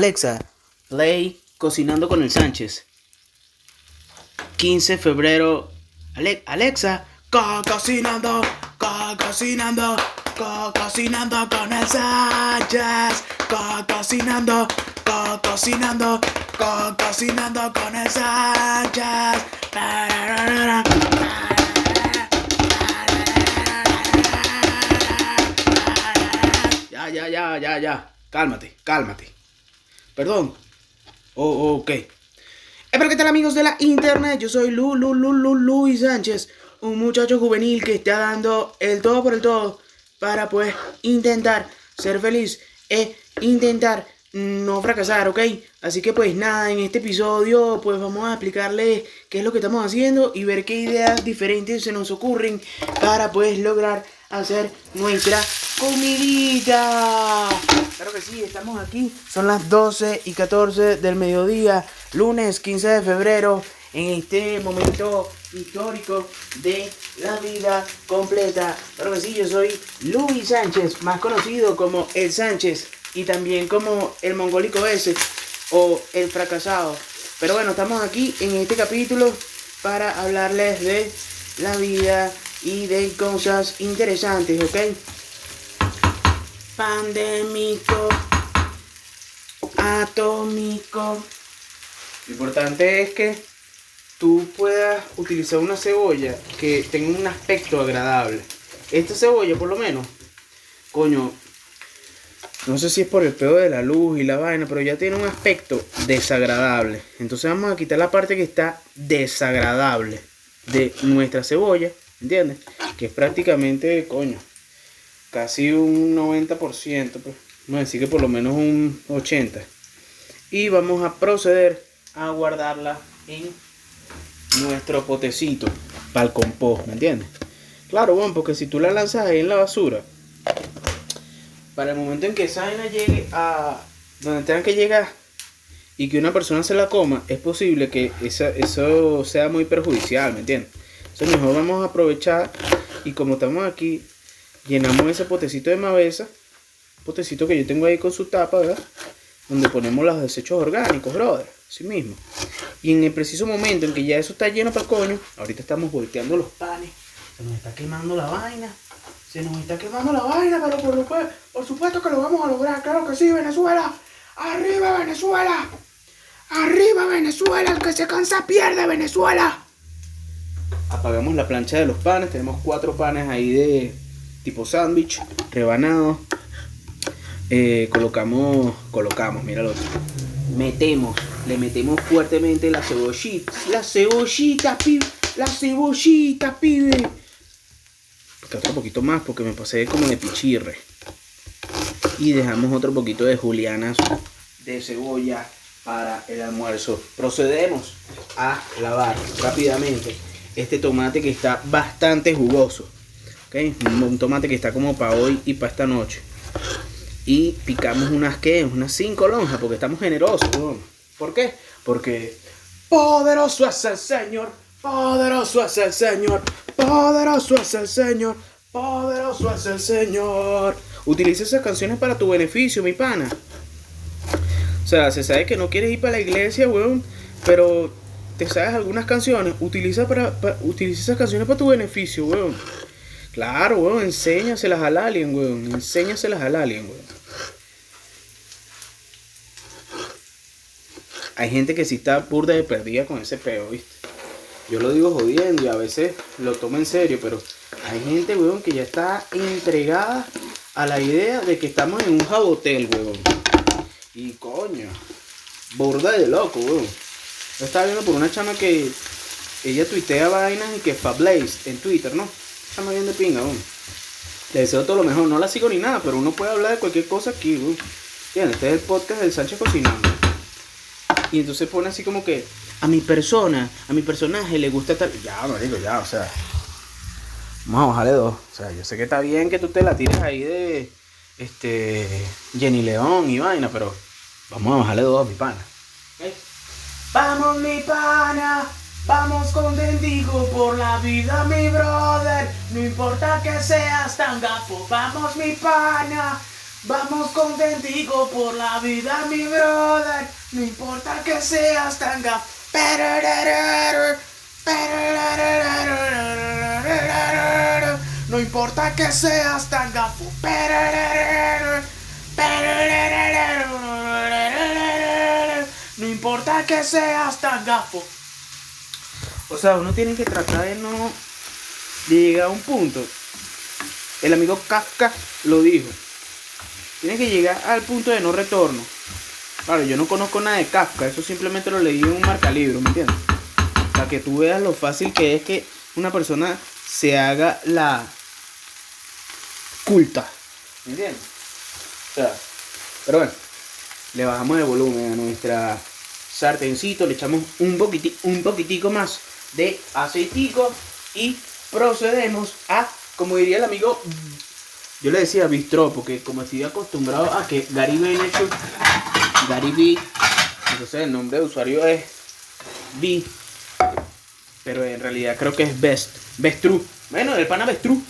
Alexa, play Cocinando con el Sánchez. 15 de febrero. Ale- Alexa, co- cocinando, co- cocinando, co- cocinando con el Sánchez. Co- cocinando, co- cocinando, co- cocinando con el Sánchez. Ya, ya, ya, ya, ya. Cálmate, cálmate. Perdón. Oh, ok. Espero que tal amigos de la internet. Yo soy Lu, Lu, Lu, Lu, Luis Sánchez. Un muchacho juvenil que está dando el todo por el todo. Para pues intentar ser feliz. E intentar no fracasar, ¿ok? Así que pues nada, en este episodio pues vamos a explicarles qué es lo que estamos haciendo y ver qué ideas diferentes se nos ocurren para pues lograr hacer nuestra comidita. Claro que sí, estamos aquí. Son las 12 y 14 del mediodía, lunes 15 de febrero, en este momento histórico de la vida completa. Claro que sí, yo soy Luis Sánchez, más conocido como El Sánchez y también como el mongólico ese o el fracasado. Pero bueno, estamos aquí en este capítulo para hablarles de la vida y de cosas interesantes, ¿ok? Pandémico, atómico. Lo importante es que tú puedas utilizar una cebolla que tenga un aspecto agradable. Esta cebolla, por lo menos, coño, no sé si es por el pedo de la luz y la vaina, pero ya tiene un aspecto desagradable. Entonces vamos a quitar la parte que está desagradable de nuestra cebolla, ¿entiendes? Que es prácticamente, coño, casi un 90%, pues. Vamos decir que por lo menos un 80%. Y vamos a proceder a guardarla en nuestro potecito para el compost, ¿me entiendes? Claro, bueno, porque si tú la lanzas ahí en la basura, para el momento en que esa vaina llegue a donde tenga que llegar y que una persona se la coma, es posible que esa- eso sea muy perjudicial, ¿me entiendes? Entonces mejor vamos a aprovechar y como estamos aquí, llenamos ese potecito de mavesa, potecito que yo tengo ahí con su tapa, ¿verdad? Donde ponemos los desechos orgánicos, brother, así mismo. Y en el preciso momento en que ya eso está lleno para coño, ahorita estamos volteando los panes, se nos está quemando la vaina. Se nos está quemando la vaina, pero por, por supuesto que lo vamos a lograr. Claro que sí, Venezuela. Arriba, Venezuela. Arriba, Venezuela. El que se cansa pierde, Venezuela. Apagamos la plancha de los panes. Tenemos cuatro panes ahí de tipo sándwich, rebanados. Eh, colocamos, colocamos, mira lo otro. Metemos, le metemos fuertemente la cebollita. La cebollita, pibe. La cebollita, pibe otro poquito más porque me pasé como de pichirre. Y dejamos otro poquito de julianas de cebolla para el almuerzo. Procedemos a lavar rápidamente este tomate que está bastante jugoso. ¿ok? Un, tomate que está como para hoy y para esta noche. Y picamos unas que, unas 5 lonjas porque estamos generosos. weón. ¿Por qué? Porque poderoso es el Señor. Poderoso es el Señor, poderoso es el Señor, poderoso es el Señor. Utiliza esas canciones para tu beneficio, mi pana. O sea, se sabe que no quieres ir para la iglesia, weón, pero te sabes algunas canciones. Utiliza, para, pa- utiliza esas canciones para tu beneficio, weón. Claro, weón, enséñaselas al alien, weón. Enséñaselas al alien, weón. Hay gente que sí está burda de perdida con ese peo, ¿viste? Yo lo digo jodiendo y a veces lo tomo en serio, pero hay gente, weón, que ya está entregada a la idea de que estamos en un jabotel, weón. Y coño, burda de loco, weón. Yo estaba viendo por una chama que ella tuitea vainas y que Fablaze en Twitter, ¿no? Chama bien de pinga, weón. Le deseo todo lo mejor, no la sigo ni nada, pero uno puede hablar de cualquier cosa aquí, weón. Bien, este es el podcast del Sánchez Cocinando. Y entonces pone así como que a mi persona, a mi personaje le gusta tal. Ya, marico, ya, o sea. Vamos a bajarle dos. O sea, yo sé que está bien que tú te la tires ahí de este Jenny León y vaina, pero vamos a bajarle dos, mi pana. Vamos, mi pana. Vamos contigo por la vida, mi brother. No importa que seas tan gafo. Vamos, mi pana. Vamos contentico por la vida, mi brother. No importa que seas tan gafo. No importa que seas tan gafo. No importa que seas tan gafo. O sea, uno tiene que tratar de no llegar a un punto. El amigo Kafka lo dijo. Tiene que llegar al punto de no retorno. Claro, yo no conozco nada de Kafka, eso simplemente lo leí en un marcalibro, ¿me entiendes? Para que tú veas lo fácil que es que una persona se haga la culta. ¿Me entiendes? O sea, pero bueno, le bajamos el volumen a nuestra sartencito, le echamos un, poquiti, un poquitico más de aceitico y procedemos a, como diría el amigo, yo le decía bistro, porque como estoy acostumbrado a que Gary Vaynerchuk, Gary B, entonces el nombre de usuario es B, pero en realidad creo que es Best, Bestru, bueno, el pana Bestru,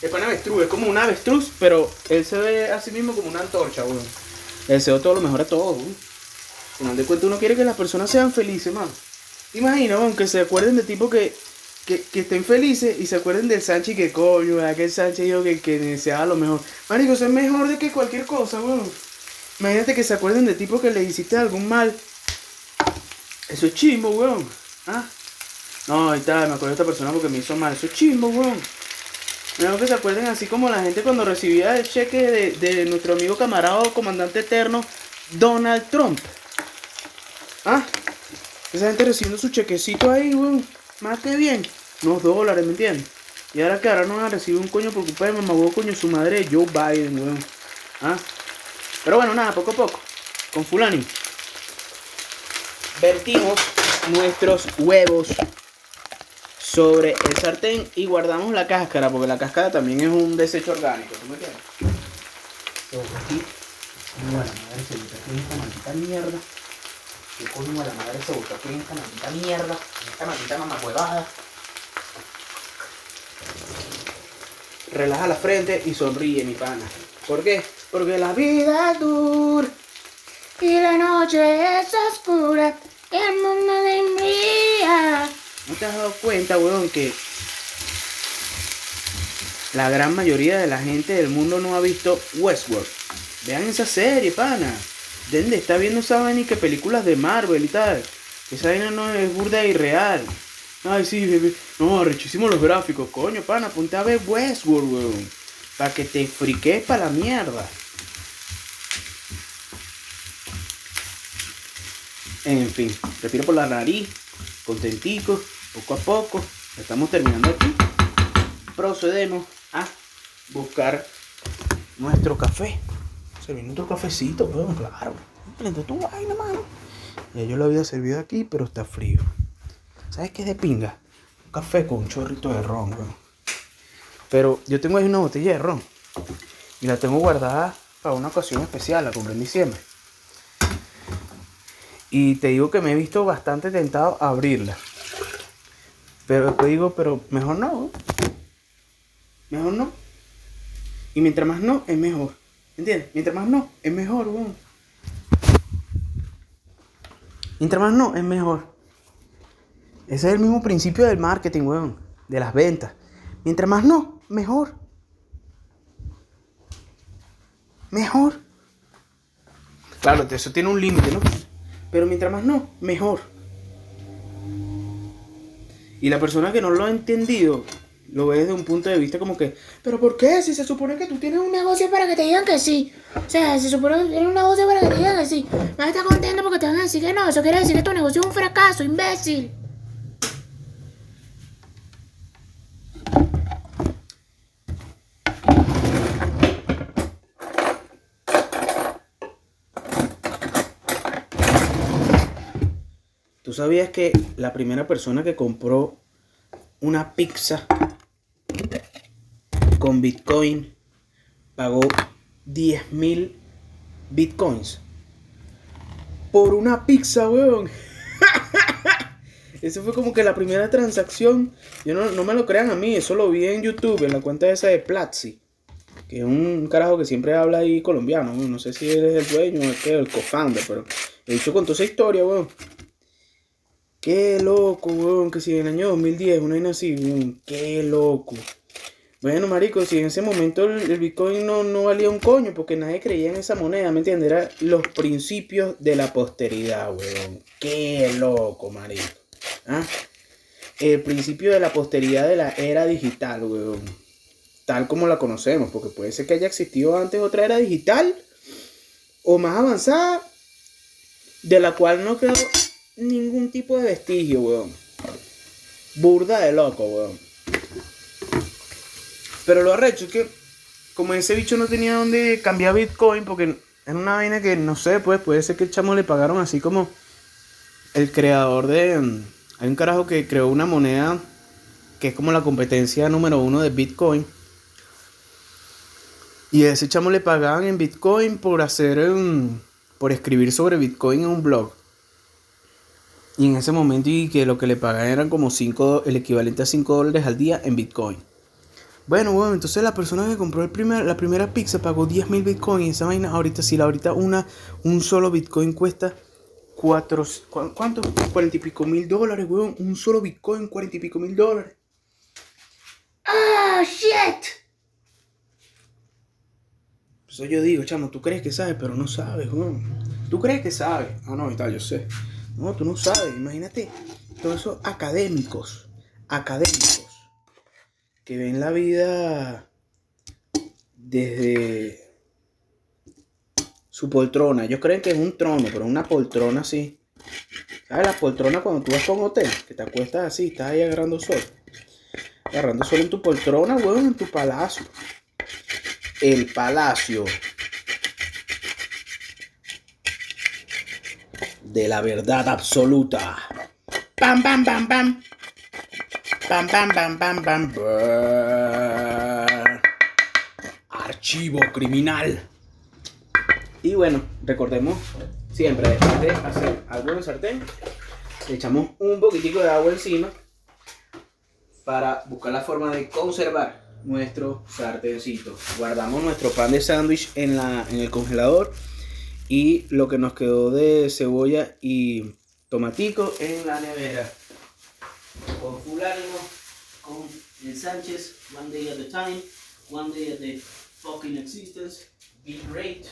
el pana Bestru es como una avestruz, pero él se ve a sí mismo como una antorcha, weón. El deseo todo lo mejor a todos. Al final de cuentas uno quiere que las personas sean felices, mano. Imagina, aunque se acuerden de tipo que, que, estén felices y se acuerden del Sánchez que coño, ¿verdad? que el Sánchez dijo que, que deseaba lo mejor. Marico, eso es mejor de que cualquier cosa, weón. Imagínate que se acuerden de tipo que le hiciste algún mal. Eso es chimbo, weón. ¿Ah? No, ahí está, me acuerdo de esta persona porque me hizo mal. Eso es chimbo, weón. Mejor que se acuerden así como la gente cuando recibía el cheque de, de nuestro amigo camarada comandante eterno Donald Trump. ¿Ah? Esa gente recibiendo su chequecito ahí, weón. Más que bien. Unos dólares, ¿me entiendes? Y ahora que ahora no van a un coño por culpa de mamá coño su madre Joe Biden, weón. ¿Ah? Pero bueno, nada, poco a poco. Con fulani. Vertimos nuestros huevos sobre el sartén y guardamos la cáscara, porque la cáscara también es un desecho orgánico, ¿tú me entiendes? aquí, bueno, madre se esta maldita mierda. ¿Qué coño la madre se busca aquí en esta maldita mierda? En esta maldita mamacuevada. Relaja la frente y sonríe, mi pana. ¿Por qué? Porque la vida es dura y la noche es oscura el mundo de mía. ¿No te has dado cuenta, weón, que la gran mayoría de la gente del mundo no ha visto Westworld? Vean esa serie, pana. ¿Dónde está viendo vaina y que películas de Marvel y tal? Esa vaina no es burda y real. Ay, sí, bebé. No, rechísimos los gráficos. Coño, pana, ponte a ver Westworld, weón. Para que te friques para la mierda. En fin, respiro por la nariz, contentico, poco a poco. Estamos terminando aquí. Procedemos a buscar nuestro café. Servir otro cafecito, weón, claro. Prende tu vaina, mano. Ya yo lo había servido aquí, pero está frío. ¿Sabes qué es de pinga? Un café con un chorrito de ron. Pero yo tengo ahí una botella de ron. Y la tengo guardada para una ocasión especial, la compré en diciembre. Y te digo que me he visto bastante tentado a abrirla. Pero después digo, pero mejor no. Mejor no. Y mientras más no, es mejor. ¿Entiendes? Mientras más no, es mejor, weón. Mientras más no, es mejor. Ese es el mismo principio del marketing, weón. De las ventas. Mientras más no, mejor. Mejor. Claro, eso tiene un límite, ¿no? Pero mientras más no, mejor. Y la persona que no lo ha entendido lo ve desde un punto de vista como que, ¿pero por qué? Si se supone que tú tienes un negocio para que te digan que sí. O sea, se supone que tienes un negocio para que te digan que sí. Vas a estar contento porque te van a decir que no. Eso quiere decir que tu negocio es un fracaso, imbécil. ¿Tú sabías que la primera persona que compró una pizza con Bitcoin pagó 10 mil Bitcoins por una pizza, weón. Eso fue como que la primera transacción. Yo no, no, me lo crean a mí, eso lo vi en YouTube, en la cuenta esa de Platzi. que es un carajo que siempre habla ahí colombiano, no sé si eres el dueño o es el co-founder, pero he dicho con toda esa historia, weón. Qué loco, weón, que si en el año 2010 una vaina así, weón, qué loco. Bueno, marico, si en ese momento el, Bitcoin no, no, valía un coño porque nadie creía en esa moneda, ¿me entiendes? Era los principios de la posteridad, weón. Qué loco, marico. ¿Ah? El principio de la posteridad de la era digital, weón. Tal como la conocemos, porque puede ser que haya existido antes otra era digital o más avanzada, de la cual no quedó ningún tipo de vestigio, weón. Burda de loco, weón. Pero lo arrecho es que, como ese bicho no tenía dónde cambiar Bitcoin, porque es una vaina que no sé, pues puede ser que el chamo le pagaron así como el creador de. Hay un carajo que creó una moneda que es como la competencia número uno de Bitcoin. Y a ese chamo le pagaban en Bitcoin por hacer. Mm, por escribir sobre Bitcoin en un blog. Y en ese momento, y que lo que le pagaban eran como 5, el equivalente a 5 dólares al día en Bitcoin. Bueno, bueno, entonces la persona que compró el primer, la primera pizza pagó 10 mil bitcoins. Esa vaina, ahorita sí, la ahorita una, un solo bitcoin cuesta 4, ¿cuánto? 40 y pico mil dólares, weón. Un solo bitcoin, 40 y pico mil dólares. ¡Ah, shit! Eso yo digo, chamo, tú crees que sabes, pero no sabes, weón. Tú crees que sabes. Ah, no, está, yo sé. No, tú no sabes. Imagínate todos esos académicos. Académicos que ven la vida desde su poltrona. Ellos creen que es un trono, pero una poltrona así. ¿Sabes la poltrona cuando tú vas un hotel? Que te acuestas así, estás ahí agarrando sol. Agarrando sol en tu poltrona, weón, en tu palacio. El palacio de la verdad absoluta. ¡Pam, pam, pam, pam! Bam, bam, bam, bam, bam. Archivo criminal. Y bueno, recordemos siempre, después de hacer algo en sartén, le echamos un poquitico de agua encima para buscar la forma de conservar nuestro sartencito. Guardamos nuestro pan de sándwich en, en el congelador y lo que nos quedó de cebolla y tomatico en la nevera con full ánimo, con el Sánchez, one day at a time, one day at the fucking existence, be great,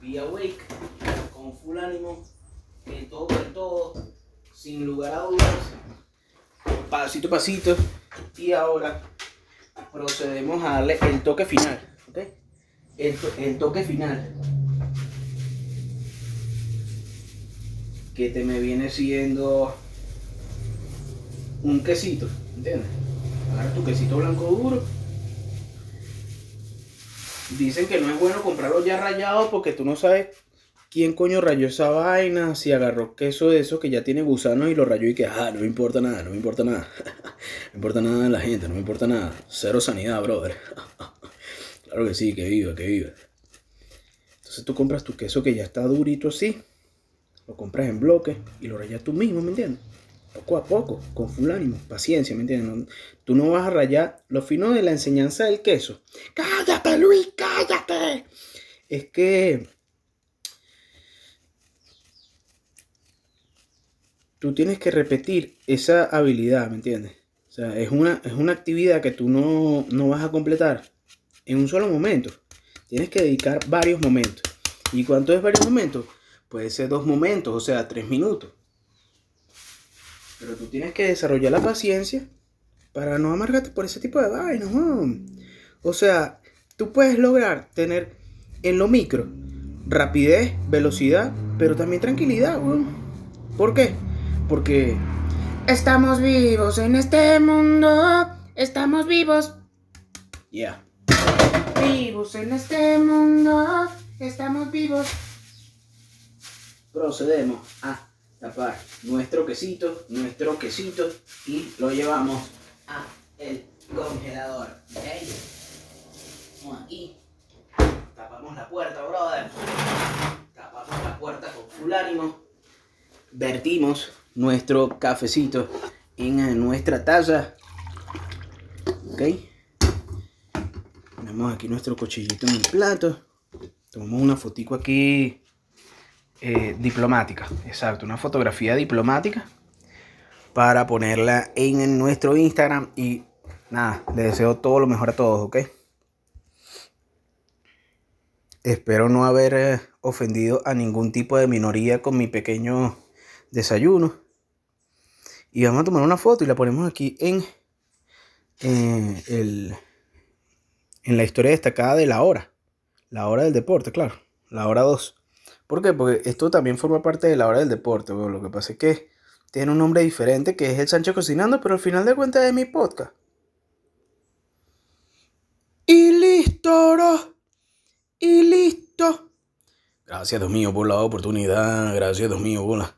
be awake, con full ánimo, el todo por todo, sin lugar a dudas, pasito a pasito, y ahora procedemos a darle el toque final. El, el toque final. Que te me viene siendo un quesito, ¿entiendes? Agarra tu quesito blanco duro. Dicen que no es bueno comprarlo ya rayado porque tú no sabes quién coño rayó esa vaina, si agarró queso de eso que ya tiene gusanos y lo rayó y que, ah, no me importa nada, no me importa nada. no me importa nada de la gente, no me importa nada. Cero sanidad, brother. claro que sí, que viva, que viva. Entonces tú compras tu queso que ya está durito así, lo compras en bloque y lo rayas tú mismo, ¿me entiendes? poco a poco, con full ánimo, paciencia, ¿me entiendes? tú no vas a rayar lo fino de la enseñanza del queso. ¡Cállate, Luis, cállate! Es que tú tienes que repetir esa habilidad, ¿me entiendes? O sea, es una, es una actividad que tú no, no vas a completar en un solo momento. Tienes que dedicar varios momentos. ¿Y cuánto es varios momentos? Puede ser dos momentos, o sea, tres minutos. Pero tú tienes que desarrollar la paciencia para no amargarte por ese tipo de vainas, O sea, tú puedes lograr tener en lo micro rapidez, velocidad, pero también tranquilidad. ¿Por qué? Porque estamos vivos en este mundo, estamos vivos. Ya. Vivos en este mundo, estamos vivos. Procedemos a tapar nuestro quesito, nuestro quesito y lo llevamos a el congelador. Vamos aquí. Tapamos la puerta, brother. Tapamos la puerta con full ánimo. Vertimos nuestro cafecito en nuestra taza. ¿Ok? Ponemos aquí nuestro cuchillito en el plato. Tomamos una fotico aquí eh, diplomática. Exacto, una fotografía diplomática para ponerla en nuestro Instagram. Y nada, les deseo todo lo mejor a todos, ¿ok? Espero no haber eh, ofendido a ningún tipo de minoría con mi pequeño desayuno. Y vamos a tomar una foto y la ponemos aquí en, el, en la historia destacada de la hora. La hora del deporte, claro. La hora 2. ¿Por qué? Porque esto también forma parte de la hora del deporte. lo que pasa es que tiene un nombre diferente que es el Sancho Cocinando, pero al final de cuentas es mi podcast. Y listo, Y listo. Gracias, Dios mío, por la oportunidad. Gracias, Dios mío, por la